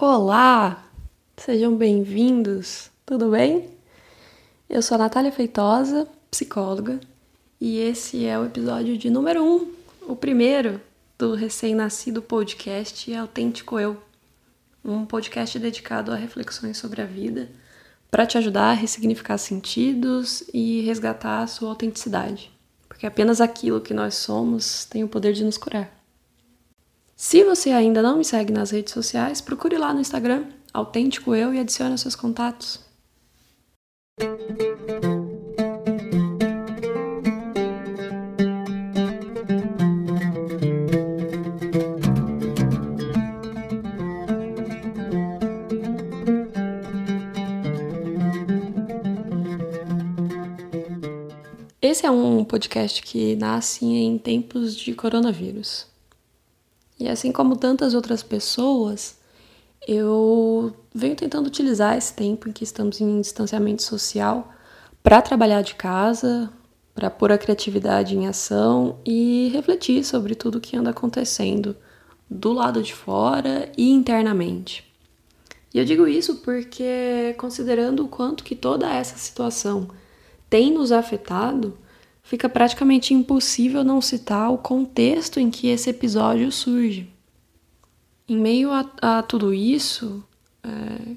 Olá, sejam bem-vindos, tudo bem? Eu sou a Natália Feitosa, psicóloga, e esse é o episódio de número 1, um, o primeiro do recém-nascido podcast Autêntico Eu, um podcast dedicado a reflexões sobre a vida para te ajudar a ressignificar sentidos e resgatar a sua autenticidade, porque apenas aquilo que nós somos tem o poder de nos curar. Se você ainda não me segue nas redes sociais, procure lá no Instagram, autêntico eu e adicione seus contatos. Esse é um podcast que nasce em tempos de coronavírus. E assim como tantas outras pessoas, eu venho tentando utilizar esse tempo em que estamos em distanciamento social para trabalhar de casa, para pôr a criatividade em ação e refletir sobre tudo o que anda acontecendo do lado de fora e internamente. E eu digo isso porque, considerando o quanto que toda essa situação tem nos afetado, fica praticamente impossível não citar o contexto em que esse episódio surge. Em meio a, a tudo isso, é,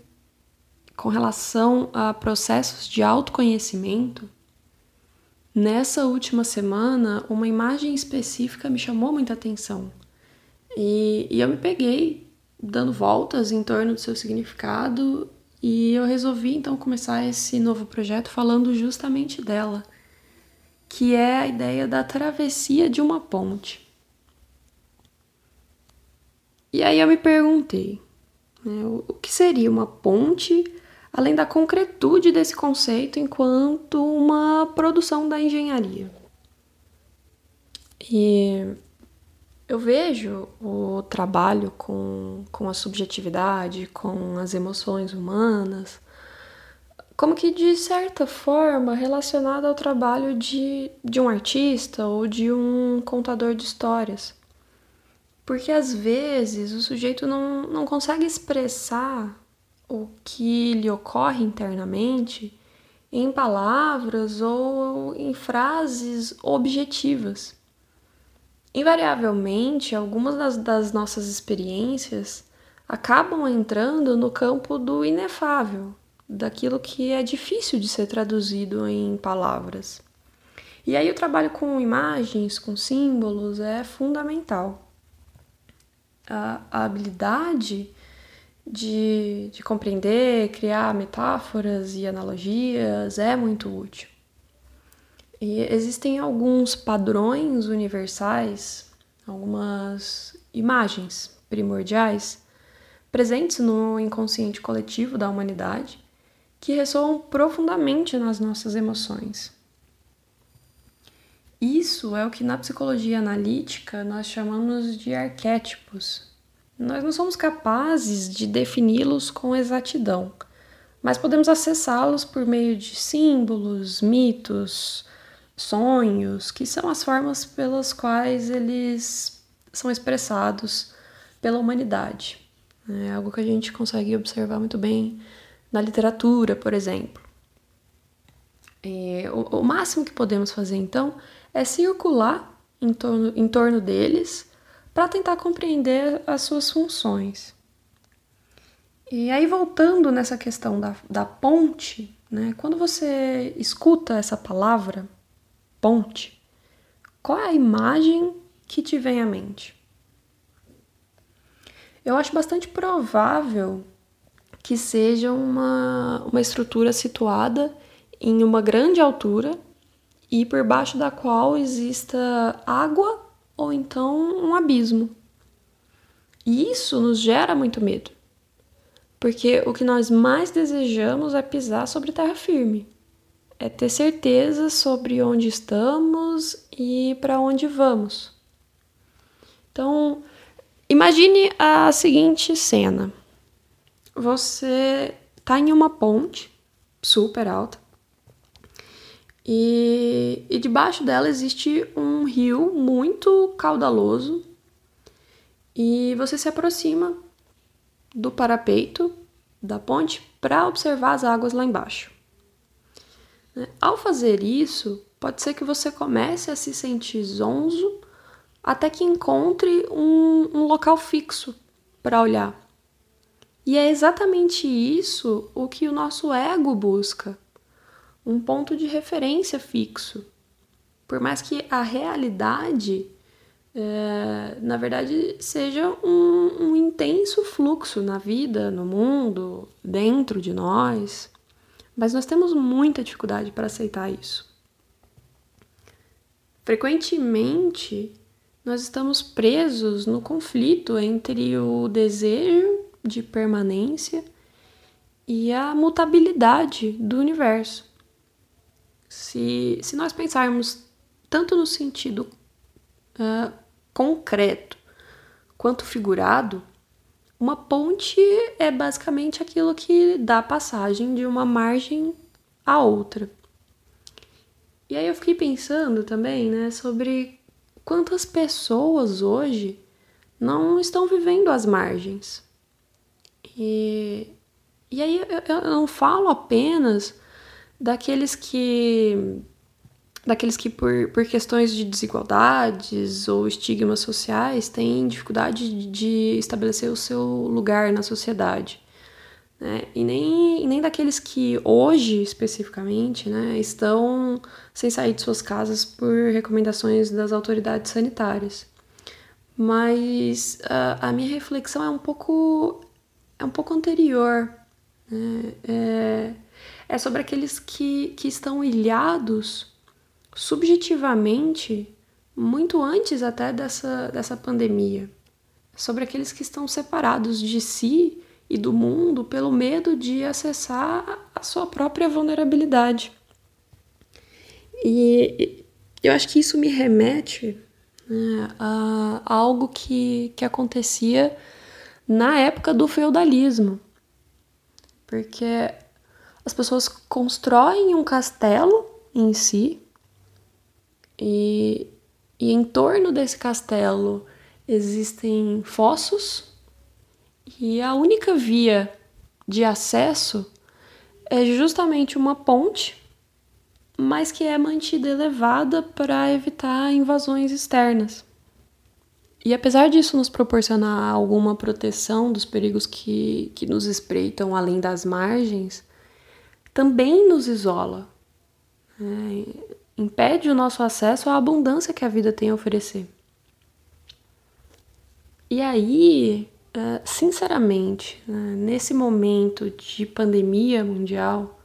com relação a processos de autoconhecimento, nessa última semana, uma imagem específica me chamou muita atenção. E, e eu me peguei dando voltas em torno do seu significado e eu resolvi então começar esse novo projeto falando justamente dela que é a ideia da travessia de uma ponte. E aí eu me perguntei, né, o que seria uma ponte, além da concretude desse conceito enquanto uma produção da engenharia? E eu vejo o trabalho com, com a subjetividade, com as emoções humanas, como que de certa forma relacionado ao trabalho de, de um artista ou de um contador de histórias. Porque às vezes o sujeito não, não consegue expressar o que lhe ocorre internamente em palavras ou em frases objetivas. Invariavelmente, algumas das, das nossas experiências acabam entrando no campo do inefável, daquilo que é difícil de ser traduzido em palavras. E aí o trabalho com imagens, com símbolos é fundamental. A, habilidade de, de compreender, criar metáforas e analogias é muito útil. E existem alguns padrões universais, algumas imagens primordiais presentes no inconsciente coletivo da humanidade que ressoam profundamente nas nossas emoções. Isso é o que na psicologia analítica nós chamamos de arquétipos. Nós não somos capazes de defini-los com exatidão, mas podemos acessá-los por meio de símbolos, mitos, sonhos, que são as formas pelas quais eles são expressados pela humanidade. É algo que a gente consegue observar muito bem na literatura, por exemplo. É, o, o, máximo que podemos fazer então é circular em torno, em torno deles para tentar compreender as suas funções. E aí, voltando nessa questão da, da ponte, né, quando você escuta essa palavra, ponte, qual é a imagem que te vem à mente? Eu acho bastante provável que seja uma, uma estrutura situada em uma grande altura e por baixo da qual exista água ou então um abismo. E isso nos gera muito medo, porque o que nós mais desejamos é pisar sobre terra firme, é ter certeza sobre onde estamos e para onde vamos. Então, imagine a seguinte cena você tá em uma ponte super alta e, e debaixo dela existe um rio muito caudaloso e você se aproxima do parapeito da ponte para observar as águas lá embaixo. Né? Ao fazer isso, pode ser que você comece a se sentir zonzo até que encontre um, um local fixo para olhar. E é exatamente isso o que o nosso ego busca: um ponto de referência fixo. Por mais que a realidade, é, na verdade, seja um, um intenso fluxo na vida, no mundo, dentro de nós, mas nós temos muita dificuldade para aceitar isso. Frequentemente, nós estamos presos no conflito entre o desejo de permanência e a mutabilidade do universo. Se, se nós pensarmos tanto no sentido uh, concreto quanto figurado, uma ponte é basicamente aquilo que dá passagem de uma margem à outra. E aí eu fiquei pensando também, né, sobre quantas pessoas hoje não estão vivendo às margens. E, e aí eu, eu não falo apenas daqueles que daqueles que por, por questões de desigualdades ou estigmas sociais têm dificuldade de estabelecer o seu lugar na sociedade. Né? E, nem, nem daqueles que hoje, especificamente, né, estão sem sair de suas casas por recomendações das autoridades sanitárias. Mas a, a minha reflexão é um pouco é um pouco anterior. Né? É, é sobre aqueles que, que estão ilhados subjetivamente muito antes até dessa, dessa pandemia. Sobre aqueles que estão separados de si e do mundo pelo medo de acessar a sua própria vulnerabilidade. E eu acho que isso me remete né, a, a algo que, que acontecia na época do feudalismo. Porque as pessoas constroem um castelo em si e, e em torno desse castelo existem fossos e a única via de acesso é justamente uma ponte, mas que é mantida elevada para evitar invasões externas. E apesar disso nos proporcionar alguma proteção dos perigos que, que nos espreitam além das margens, também nos isola, né? impede o nosso acesso à abundância que a vida tem a oferecer. E aí, é, sinceramente, né, nesse momento de pandemia mundial,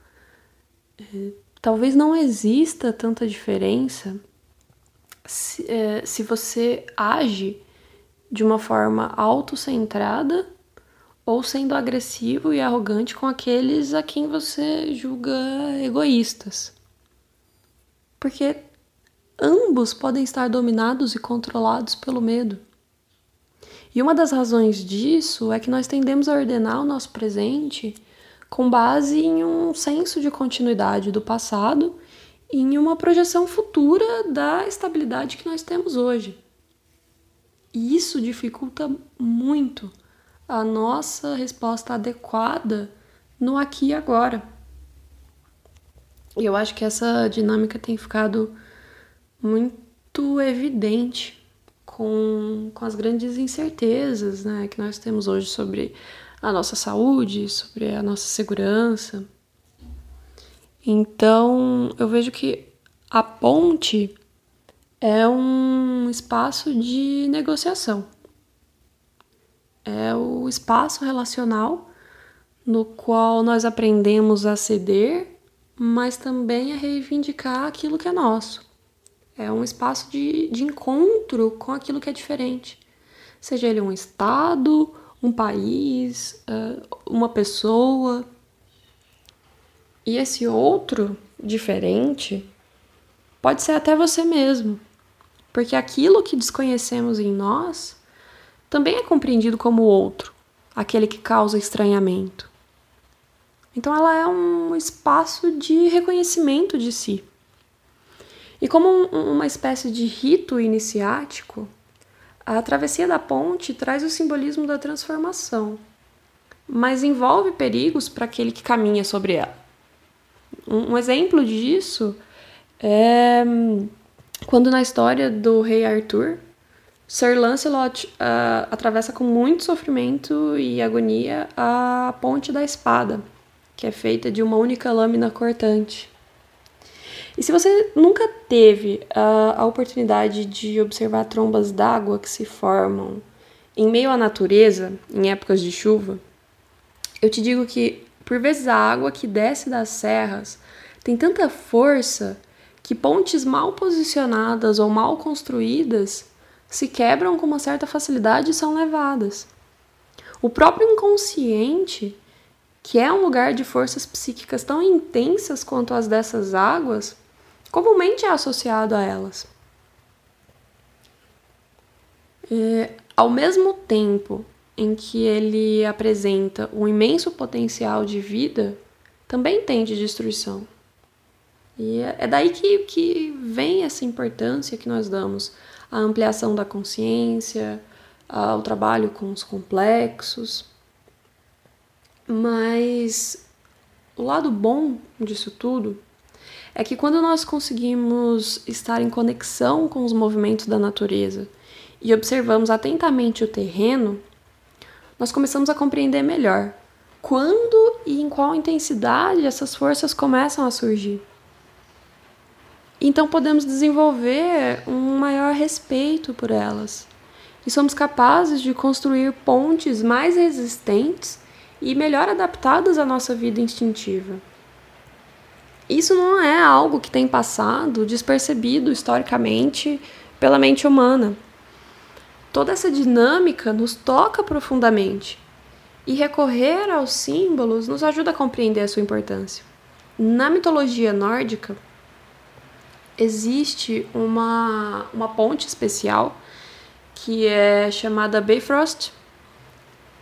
é, talvez não exista tanta diferença se, é, se você age de uma forma autocentrada ou sendo agressivo e arrogante com aqueles a quem você julga egoístas. Porque ambos podem estar dominados e controlados pelo medo. E uma das razões disso é que nós tendemos a ordenar o nosso presente com base em um senso de continuidade do passado e em uma projeção futura da estabilidade que nós temos hoje. E isso dificulta muito a nossa resposta adequada no aqui e agora. E eu acho que essa dinâmica tem ficado muito evidente com, com as grandes incertezas né, que nós temos hoje sobre a nossa saúde, sobre a nossa segurança. Então, eu vejo que a ponte é um espaço de negociação. É o espaço relacional no qual nós aprendemos a ceder, mas também a reivindicar aquilo que é nosso. É um espaço de, de encontro com aquilo que é diferente. Seja ele um estado, um país, uma pessoa. E esse outro diferente pode ser até você mesmo. Porque aquilo que desconhecemos em nós também é compreendido como outro, aquele que causa estranhamento. Então ela é um espaço de reconhecimento de si. E como um, uma espécie de rito iniciático, a travessia da ponte traz o simbolismo da transformação. mas envolve perigos para aquele que caminha sobre ela. Um, um exemplo disso é hum, quando na história do rei Arthur, Sir Lancelot uh, atravessa com muito sofrimento e agonia a ponte da espada, que é feita de uma única lâmina cortante. E se você nunca teve uh, a oportunidade de observar trombas d'água que se formam em meio à natureza, em épocas de chuva, eu te digo que por vezes a água que desce das serras tem tanta força que pontes mal posicionadas ou mal construídas se quebram com uma certa facilidade e são levadas. O próprio inconsciente, que é um lugar de forças psíquicas tão intensas quanto as dessas águas, comumente é associado a elas. É, ao mesmo tempo em que ele apresenta um imenso potencial de vida, também tem de destruição. E é, é daí que, que vem essa importância que nós damos à ampliação da consciência, ao trabalho com os complexos. Mas o lado bom disso tudo é que quando nós conseguimos estar em conexão com os movimentos da natureza e observamos atentamente o terreno, nós começamos a compreender melhor quando e em qual intensidade essas forças começam a surgir. Então podemos desenvolver um maior respeito por elas e somos capazes de construir pontes mais resistentes e melhor adaptadas à nossa vida instintiva. Isso não é algo que tem passado despercebido historicamente pela mente humana toda essa dinâmica nos toca profundamente. E recorrer aos símbolos nos ajuda a compreender a sua importância. Na mitologia nórdica, existe uma, uma ponte especial que é chamada Bifrost,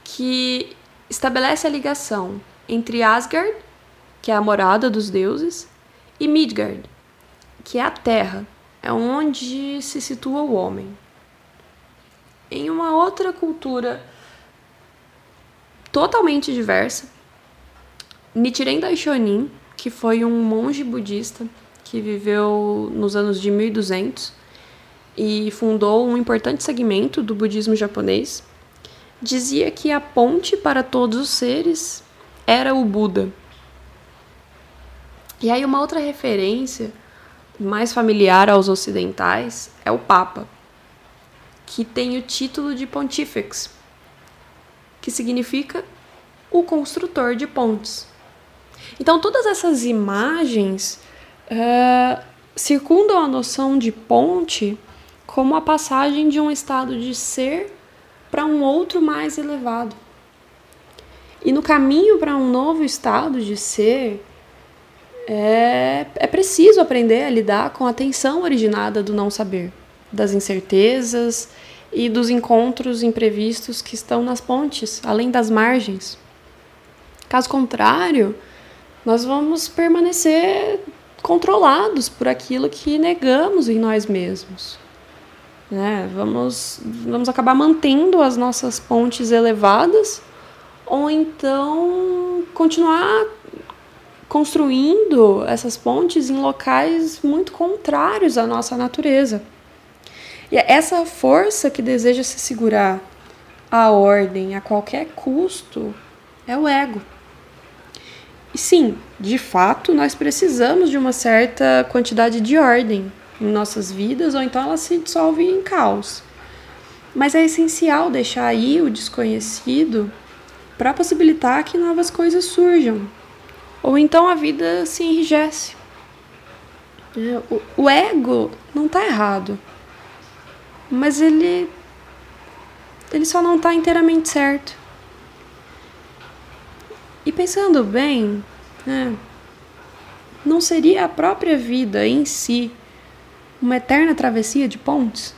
que estabelece a ligação entre Asgard, que é a morada dos deuses, e Midgard, que é a terra, é onde se situa o homem em uma outra cultura totalmente diversa. Nichiren Daishonin, que foi um monge budista que viveu nos anos de 1200 e fundou um importante segmento do budismo japonês, dizia que a ponte para todos os seres era o Buda. E aí uma outra referência mais familiar aos ocidentais é o Papa que tem o título de Pontifex, que significa o construtor de pontes. Então, todas essas imagens uh, circundam a noção de ponte como a passagem de um estado de ser para um outro mais elevado. E no caminho para um novo estado de ser, é, é preciso aprender a lidar com a tensão originada do não saber das incertezas e dos encontros imprevistos que estão nas pontes, além das margens. Caso contrário, nós vamos permanecer controlados por aquilo que negamos em nós mesmos. Né? Vamos, vamos acabar mantendo as nossas pontes elevadas ou então continuar construindo essas pontes em locais muito contrários à nossa natureza. E é essa força que deseja se segurar a ordem a qualquer custo é o ego. E sim, de fato, nós precisamos de uma certa quantidade de ordem em nossas vidas, ou então ela se dissolve em caos. Mas é essencial deixar aí o desconhecido para possibilitar que novas coisas surjam. Ou então a vida se enrijece. É, o ego não está errado mas ele ele só não está inteiramente certo. E pensando bem, né, não seria a própria vida em si uma eterna travessia de pontes?